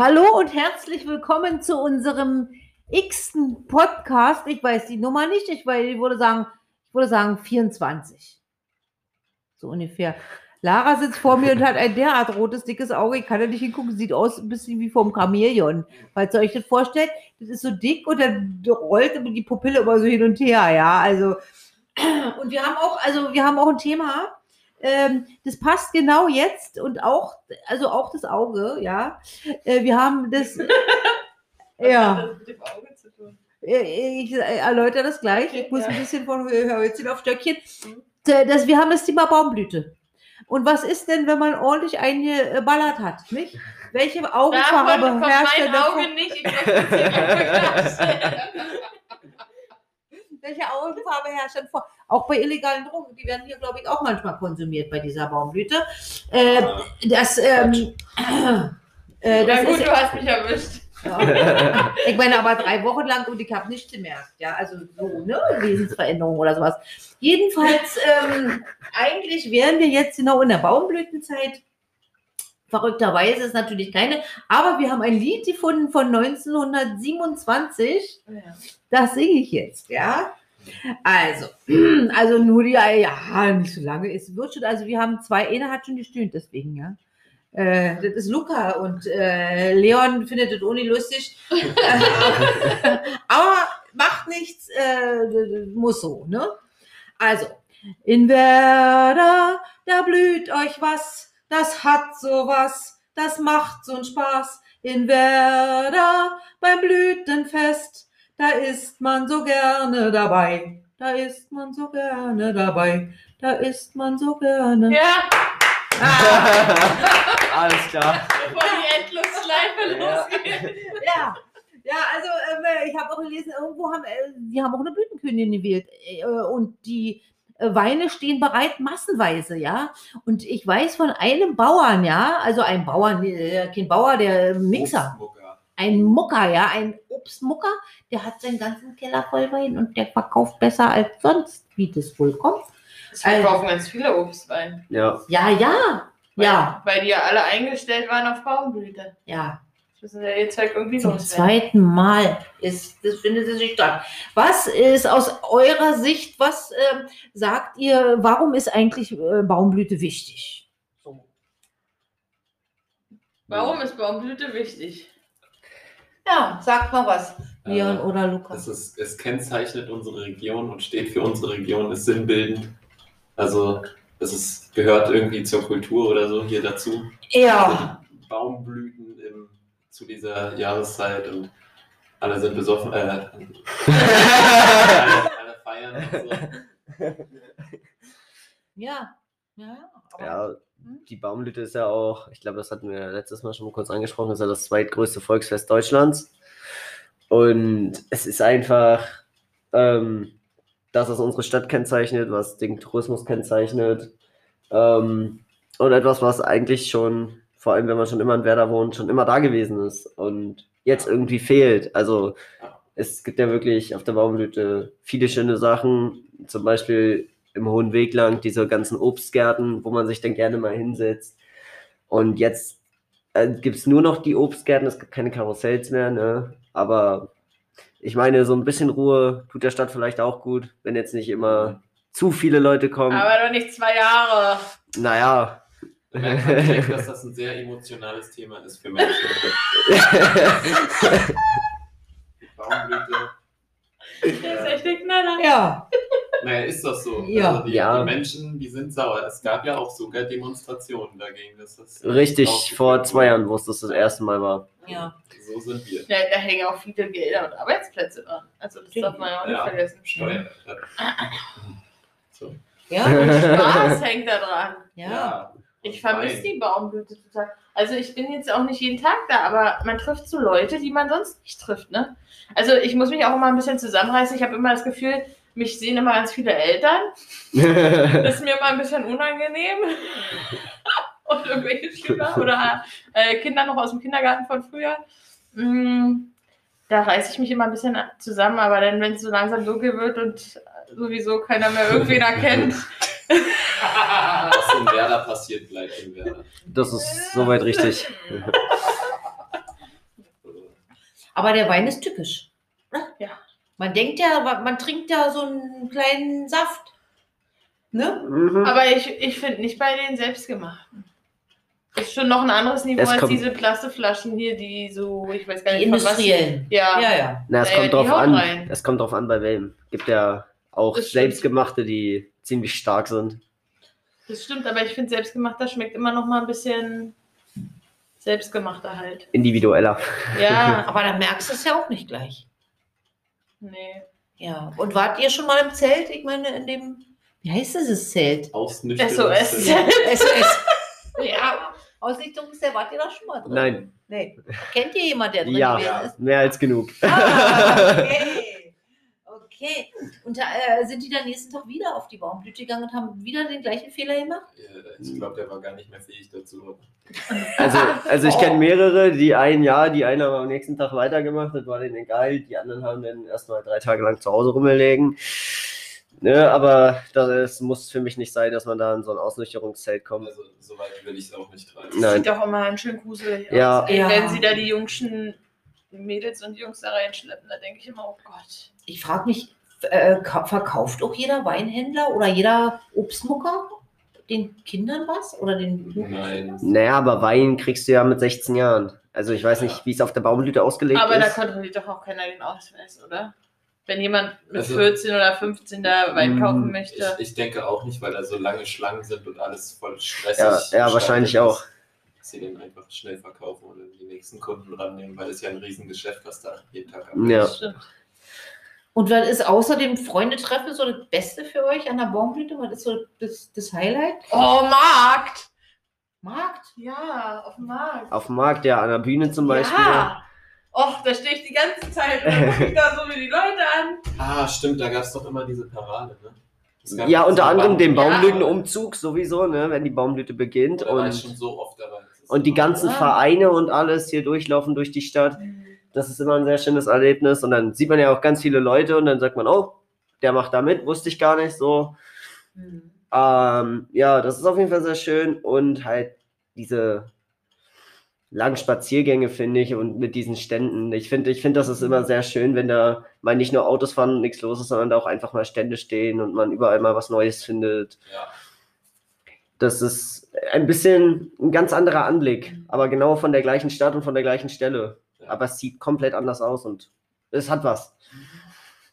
Hallo und herzlich willkommen zu unserem x-ten Podcast. Ich weiß die Nummer nicht, ich, weiß, ich, würde sagen, ich würde sagen 24. So ungefähr. Lara sitzt vor mir und hat ein derart rotes, dickes Auge. Ich kann da nicht hingucken. Sieht aus ein bisschen wie vom Chamäleon. Falls ihr euch das vorstellt, das ist so dick und dann rollt die Pupille immer so hin und her. Ja, also. Und wir haben auch, also wir haben auch ein Thema. Ähm, das passt genau jetzt und auch, also auch das Auge, ja. Äh, wir haben das. ja. Äh, ich erläutere das gleich. Ich muss ein bisschen von Hölzchen auf Stöckchen. Das, wir haben das Thema Baumblüte. Und was ist denn, wenn man ordentlich eingeballert hat, nicht? Welche Augenfarbe Davon kommt herrscht mein denn Auge davon? nicht. Ich möchte. Welche Augenfarbe herrscht denn vor? Auch bei illegalen Drogen, die werden hier, glaube ich, auch manchmal konsumiert bei dieser Baumblüte. Äh, das, ähm, äh, das gut, ist, du hast mich erwischt. ja. Ich meine, aber drei Wochen lang und ich habe nichts gemerkt. Ja, also so, ne? Wesensveränderung oder sowas. Jedenfalls, ähm, eigentlich wären wir jetzt genau in der Baumblütenzeit. Verrückterweise ist natürlich keine, aber wir haben ein Lied gefunden von 1927. Das singe ich jetzt, ja. Also, also nur die, ja, nicht so lange. Es wird schon, also wir haben zwei, eine hat schon gestöhnt, deswegen, ja. Äh, das ist Luca und äh, Leon findet das ohne lustig. Aber macht nichts, äh, muss so, ne? Also, in Werder, da blüht euch was, das hat sowas, das macht so'n Spaß. In Werder, beim Blütenfest, da ist man so gerne dabei. Da ist man so gerne dabei. Da ist man so gerne. Ja, Ah, Alles klar. bevor die Endlosschleife Ja. losgeht. ja. Ja, also ähm, ich habe auch gelesen, irgendwo haben äh, die haben auch eine Blütenkönigin gewählt äh, und die äh, Weine stehen bereit massenweise, ja. Und ich weiß von einem Bauern, ja, also ein Bauern, äh, kein Bauer, der Mixer, Obstmucker. Ein Mucker, ja, ein Obstmucker, der hat seinen ganzen Keller voll Wein und der verkauft besser als sonst, wie das wohl kommt. Es verkaufen ganz viele Obstwein. Ja. Ja, ja, ja, Weil die ja alle eingestellt waren auf Baumblüte. ja. Das müssen ja jetzt halt irgendwie Zum zweiten Mal ist, das findet sich statt. Was ist aus eurer Sicht, was ähm, sagt ihr, warum ist eigentlich äh, Baumblüte wichtig? Warum ist Baumblüte wichtig? Ja, sagt mal was, Leon Äh, oder Lukas. Es, ist, es kennzeichnet unsere Region und steht für unsere Region, ist sinnbildend. Also es ist, gehört irgendwie zur Kultur oder so hier dazu. Ja, Baumblüten im, zu dieser Jahreszeit und alle sind besoffen. Äh, alle, alle feiern und so. ja, ja. aber- ja? Die Baumblüte ist ja auch, ich glaube, das hatten wir letztes Mal schon mal kurz angesprochen, ist ja das zweitgrößte Volksfest Deutschlands. Und es ist einfach ähm, das, was unsere Stadt kennzeichnet, was den Tourismus kennzeichnet. Ähm, und etwas, was eigentlich schon, vor allem wenn man schon immer in Werder wohnt, schon immer da gewesen ist und jetzt irgendwie fehlt. Also es gibt ja wirklich auf der Baumblüte viele schöne Sachen, zum Beispiel im Hohen Weg lang diese ganzen Obstgärten, wo man sich dann gerne mal hinsetzt. Und jetzt äh, gibt es nur noch die Obstgärten, es gibt keine Karussells mehr, ne? Aber ich meine, so ein bisschen Ruhe tut der Stadt vielleicht auch gut, wenn jetzt nicht immer zu viele Leute kommen. Aber doch nicht zwei Jahre. naja. Man kann denken, dass das ein sehr emotionales Thema ist für Menschen. Die Baumblüte. Das ist echt der Knaller. Ja, Naja, ist das so? Ja. Also die, Ja. die Menschen, die sind sauer. Es gab ja auch sogar Demonstrationen dagegen, dass das. Richtig, vor zwei. Jahren, wo es das das erste Mal war. ja. So sind wir. Ja, da hängen auch viele Gelder und Arbeitsplätze dran. Also das darf man ja auch nicht Ja. vergessen. Steuer. So. Ja, Und Spaß hängt da dran. ja. Ich vermisse die Baumblüte total. Also ich bin jetzt auch nicht jeden Tag da, aber man trifft so Leute, die man sonst nicht trifft, ne? Also ich muss mich auch immer ein bisschen zusammenreißen. Ich habe immer das Gefühl, mich sehen immer ganz viele Eltern. Das ist mir immer ein bisschen unangenehm. Und irgendwelche Schüler oder äh, Kinder noch aus dem Kindergarten von früher. Mm, Da reiße ich mich immer ein bisschen zusammen, aber dann, wenn es so langsam dunkel wird und sowieso keiner mehr irgendwen erkennt, Was in Werder passiert, bleibt in Werder. Das ist soweit richtig. Aber der Wein ist tückisch. Man denkt ja, man man trinkt ja so einen kleinen Saft. Ne? Mhm. Aber ich, ich finde nicht bei den selbstgemachten. Ist schon noch ein anderes Niveau Es als kommt- diese Plastikflaschen hier, die so, ich weiß gar Die nicht, von was- industriellen. Ja. Ja, ja. Na, es Ja, kommt drauf an. rein. Es kommt drauf an, bei wem. Gibt ja auch Das stimmt. selbstgemachte, die ziemlich stark sind. Das stimmt, aber ich finde, selbstgemachter schmeckt immer noch mal ein bisschen selbstgemachter halt. Individueller. Ja, Aber da merkst du es ja auch nicht gleich. Nee. Ja. Und wart ihr schon mal im Zelt? Ich meine, in dem. Wie heißt dieses Zelt? SOS. SOS. ja. Ausrichtungszelt, wart ihr da schon mal drin? Nein. Nee. Kennt ihr jemanden, der drin Ja, ist? mehr als genug. Ah, okay. Okay. Und äh, sind die dann nächsten Tag wieder auf die Baumblüte gegangen und haben wieder den gleichen Fehler gemacht? Ich glaube, der war gar nicht mehr fähig dazu. Also, also ich Oh. kenne mehrere, die ein Jahr, die einen haben am nächsten Tag weitergemacht, das war denen egal, die anderen haben dann erstmal drei Tage lang zu Hause rumgelegen. Ne, aber das muss für mich nicht sein, dass man da in so ein Ausnüchterungszelt kommt. Also, soweit will ich es auch nicht treiben. Nein. Sieht doch immer schön gruselig Ja. aus. Ja. Wenn sie da die jungschen Mädels und Jungs da reinschleppen, da denke ich immer, oh Gott. Ich frage mich, äh, ka- verkauft auch jeder Weinhändler oder jeder Obstmucker den Kindern was? Oder den Nein. Naja, aber Wein kriegst du ja mit 16 Jahren. Also ich weiß nicht, wie es auf der Baumblüte ausgelegt Aber da ist. kontrolliert doch auch keiner den Ausweis, oder? Wenn jemand mit Also- 14 oder 15 da Wein Mm, kaufen Ich, möchte. ich denke auch nicht, weil da so lange Schlangen sind und alles voll stressig. Ja, ja, wahrscheinlich ist, auch. Sie den einfach schnell verkaufen oder die nächsten Kunden rannehmen, weil es ja ein Riesengeschäft, was da jeden Tag abgeht. Ja. Stimmt. Und was ist außer dem Freundetreffen so das Beste für euch an der Baumblüte? Was ist so das, das Highlight? Oh, Markt! Markt? Ja, auf dem Markt. Auf dem Markt, ja, an der Bühne zum Beispiel. Ja! Och, da stehe ich die ganze Zeit und dann gucke ich da so mir die Leute an. Ah, stimmt, da gab es doch immer diese Parade, ne? Ja, unter anderem den Ja. Baumblütenumzug sowieso, ne, wenn die Baumblüte beginnt. Oder war ich schon Und, so oft dabei. Und die ganzen Ah. Vereine und alles hier durchlaufen durch die Stadt. Das ist immer ein sehr schönes Erlebnis. Und dann sieht man ja auch ganz viele Leute und dann sagt man, oh, der macht da mit, wusste ich gar nicht so. Hm. Ähm, ja, das ist auf jeden Fall sehr schön und halt diese langen Spaziergänge, finde ich, und mit diesen Ständen. Ich finde, ich finde, das ist immer sehr schön, wenn da mal nicht nur Autos fahren und nichts los ist, sondern da auch einfach mal Stände stehen und man überall mal was Neues findet. Ja. Das ist ein bisschen ein ganz anderer Anblick, aber genau von der gleichen Stadt und von der gleichen Stelle. Aber es sieht komplett anders aus und es hat was.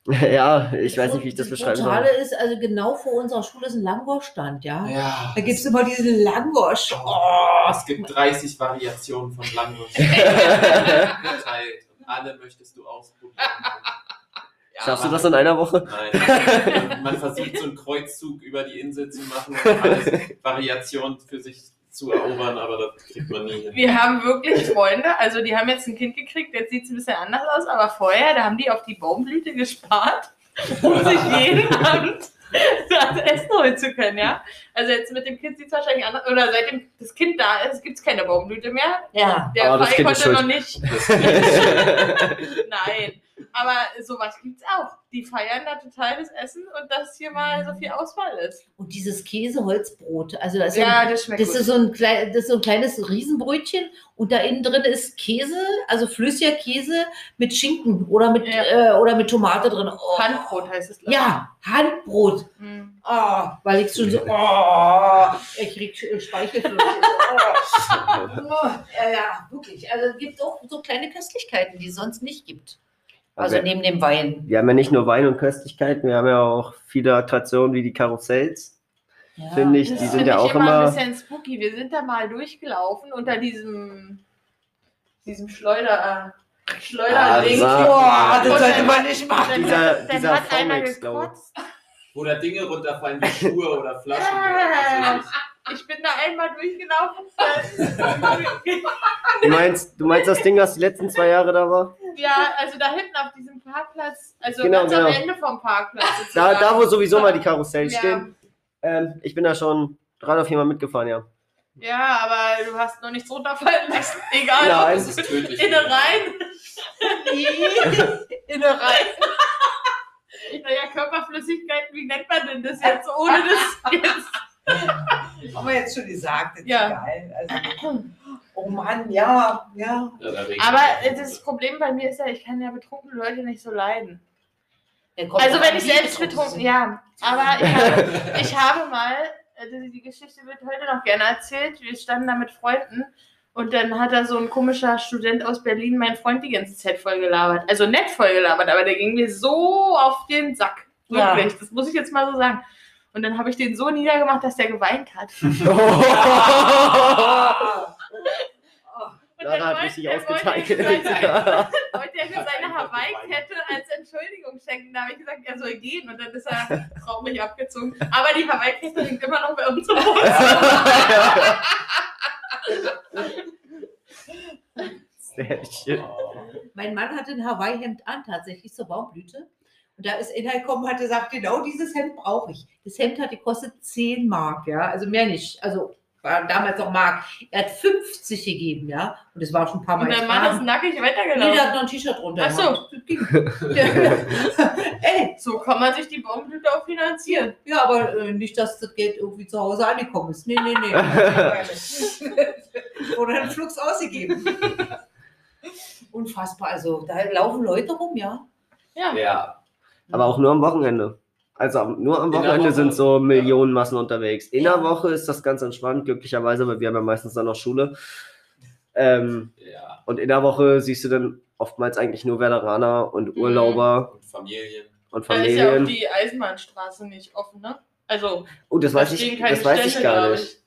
ja, ich weiß nicht, wie ich das beschreiben soll. Brutale ist, also genau vor unserer Schule ist ein Langwurststand, ja? Ja. Da gibt es immer diesen Langwurst. Oh. Es gibt 30 Variationen von. Und alle möchtest du ausprobieren. Schaffst du das in einer Woche? Nein. Man versucht so einen Kreuzzug über die Insel zu machen und alles Variationen für sich zu erobern, aber das kriegt man nie hin. Wir haben wirklich Freunde, also die haben jetzt ein Kind gekriegt, jetzt sieht es ein bisschen anders aus, aber vorher, da haben die auf die Baumblüte gespart, um sich jeden Abend das Essen holen zu können, ja. Also jetzt mit dem Kind sieht es wahrscheinlich anders, oder seitdem das Kind da ist, gibt es keine Baumblüte mehr. Ja. Der Aber das Verein Kind ist konnte noch nicht. Das Nein, aber sowas gibt's auch. Die feiern da total das Essen und dass hier mal so viel Auswahl ist. Und dieses Käseholzbrot, also das ist ja, Ja, das schmeckt das gut. ist so ein klein, das ist so ein kleines Riesenbrötchen und da innen drin ist Käse, also flüssiger Käse mit Schinken oder mit Ja. äh, oder mit Tomate drin. Oh. Handbrot heißt es. glaub ich. Ja, Handbrot. Hm. Oh, weil ich schon so, oh, ich krieg Speichelfluss. Oh, ja, ja, wirklich. Also es gibt auch so kleine Köstlichkeiten, die es sonst nicht gibt. Also neben dem Wein. Wir haben ja nicht nur Wein und Köstlichkeiten, wir haben ja auch viele Attraktionen wie die Karussells, Ja. finde ich. Das Die sind ja auch immer ein immer. bisschen spooky. Wir sind da mal durchgelaufen unter diesem, diesem Schleuder, Schleuderding. Ah, Boah, das Und sollte dann- man nicht machen. Dieser- dann dieser hat einer Formex, ich. gekotzt. Wo da Dinge runterfallen wie Schuhe oder Flaschen. Ich bin da einmal durchgelaufen. Du meinst, du meinst das Ding, was die letzten zwei Jahre da war? ja, also da hinten auf diesem Parkplatz, also Genau, ganz am genau. Ende vom Parkplatz. Da, da wo sowieso mal die Karussells Ja. stehen. Ähm, ich bin da schon drei oder viermal mitgefahren, ja. Ja, aber du hast noch nichts runterfallen lassen. Egal, Nein. ob das es ist tödlich. Innereien. Innereien. Naja, Körperflüssigkeiten, wie nennt man denn das jetzt, ohne das jetzt? Haben wir jetzt schon gesagt, ist Ja. egal. Also, oh Oh Mann, ja, ja. Ja, Aber das Problem bei mir ist ja, ich kann ja betrunkene Leute nicht so leiden. Also wenn ich die selbst betrunken ja. Aber ich habe, ich habe mal, äh, die Geschichte wird heute noch gerne erzählt, wir standen da mit Freunden und dann hat da so ein komischer Student aus Berlin meinen Freund die ganze Zeit voll gelabert. Also nett voll gelabert, aber der ging mir so auf den Sack. Ja. Wirklich, das muss ich jetzt mal so sagen. Und dann habe ich den so niedergemacht, dass der geweint hat. Und Lara hat wollte- richtig er wollte ausgeteilt. mir seine- wollte er mir Hat seine Hawaii-Kette als Entschuldigung schenken. Da habe ich gesagt, er soll gehen. Und dann ist er traurig abgezogen. Aber die Hawaii-Kette hängt immer noch bei uns im Wohnzimmer. Sehr schön. Mein Mann hatte ein Hawaii-Hemd an, tatsächlich zur Baumblüte. Und da ist einer gekommen und hat gesagt, genau dieses Hemd brauche ich. Das Hemd hat gekostet 10 Mark, ja, also mehr nicht. Also war damals noch Mark. Er hat 50 gegeben, ja. Und das war schon ein paar Mal Und der Mann ist getragen. nackig Nee, der weitergelaufen. hat noch ein T-Shirt drunter. Ach so. gemacht. Das ging. Ey, So kann man sich die Baumblüte auch finanzieren. ja, aber äh, nicht, dass das Geld irgendwie zu Hause angekommen ist. Nee, nee, nee. Oder ein Flugs ausgegeben. Unfassbar. Also, da laufen Leute rum, ja. Ja. Ja, Aber auch nur am Wochenende. Also nur am Wochenende Woche. sind so Millionenmassen unterwegs. In der Woche ist das ganz entspannt, glücklicherweise, weil wir haben ja meistens dann noch Schule. Ähm, ja. und in der Woche siehst du dann oftmals eigentlich nur Veteraner und Mhm. Urlauber Und Familien. und Da ist ja auch Familien. die Eisenbahnstraße nicht offen, ne? Also, oh, das da weiß ich, das weiß ich gar nicht. ich.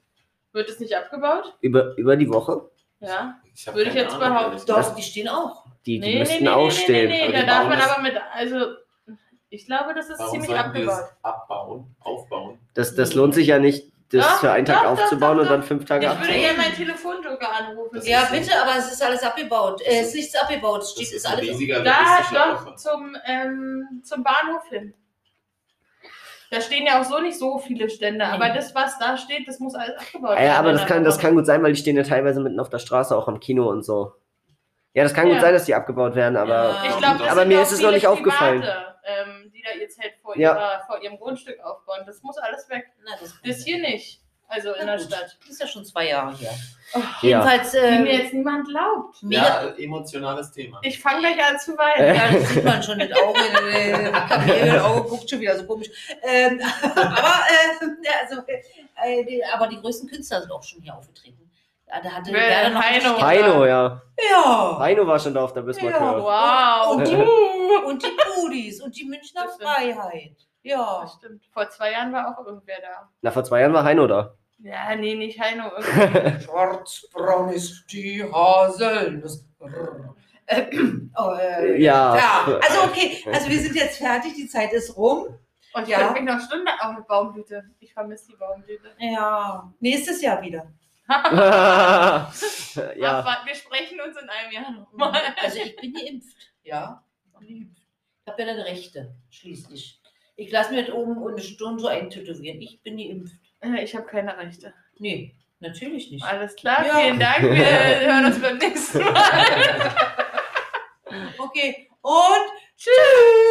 Wird es nicht abgebaut? Über, über die Woche? Ja. Ich Würde ich jetzt Ahnung, behaupten. Doch, die stehen auch. Die, die müssten auch stehen. Nee, Aber da die darf man das- aber mit, also, ich glaube, das ist Warum ziemlich abgebaut. das abbauen, aufbauen? Das, das lohnt sich ja nicht, das Doch, für einen Tag doch, doch, aufzubauen doch, und dann fünf Tage Ich würde abzubauen. gerne meinen Telefonjoker anrufen. Das Ja, ist so- bitte, aber es ist alles abgebaut. Äh, es ist nichts abgebaut. Es steht, ist alles. riesiger Da, doch, zum, ähm, zum Bahnhof hin. Da stehen ja auch so nicht so viele Stände, aber das, was da steht, das muss alles abgebaut Ah Ja, aber das kann, das Woche. kann gut sein, weil die stehen ja teilweise mitten auf der Straße, auch am Kino und so. Ja, das kann gut Ja. sein, dass die abgebaut werden, aber Ja. Das Aber mir ist es noch nicht aufgefallen. Private, ähm, die da ihr Zelt vor, Ja. ihrer, vor ihrem Grundstück aufbauen. Das muss alles weg. Na, das, Das hier nicht. Also in Na der gut. Stadt. Das ist ja schon zwei Jahre her. Oh, ja. Jedenfalls, Wie äh, mir jetzt niemand glaubt. mega. Ja, emotionales Thema. Ich fange gleich an zu weinen. Ja, das sieht man schon, das Auge, äh, Auge guckt schon wieder so komisch. Ähm, aber, äh, also, äh, die, aber die größten Künstler sind auch schon hier aufgetreten. Ja, Da hatte Wer? Werder noch Heino. Heino, ja. Ja. Heino war schon da auf der Bismarck. Ja. Wow. Und die, und die Pudis und die Münchner Das. Freiheit. Ja. Das stimmt. Vor zwei Jahren war auch irgendwer da. Na, vor zwei Jahren war Heino da. Ja, nee, nicht Heino. Schwarzbraun ist die Haselnuss. Äh, oh, äh, Ja. ja. Also okay, also wir sind jetzt fertig, die Zeit ist rum. Und ich Ja. mich noch Stunde auf eine Baumblüte. Ich vermisse die Baumblüte. Ja, nächstes Jahr wieder. ja. Wir sprechen uns in einem Jahr nochmal. Also ich bin geimpft, ja. Ich habe ja dann Rechte, schließlich. Ich lasse mir das oben und eine Stunde so eintätowieren. Ich bin geimpft. Äh, Ich habe keine Rechte. Nee, natürlich nicht. Alles klar, Ja. vielen Dank. Wir hören uns beim nächsten Mal. Okay, und tschüss!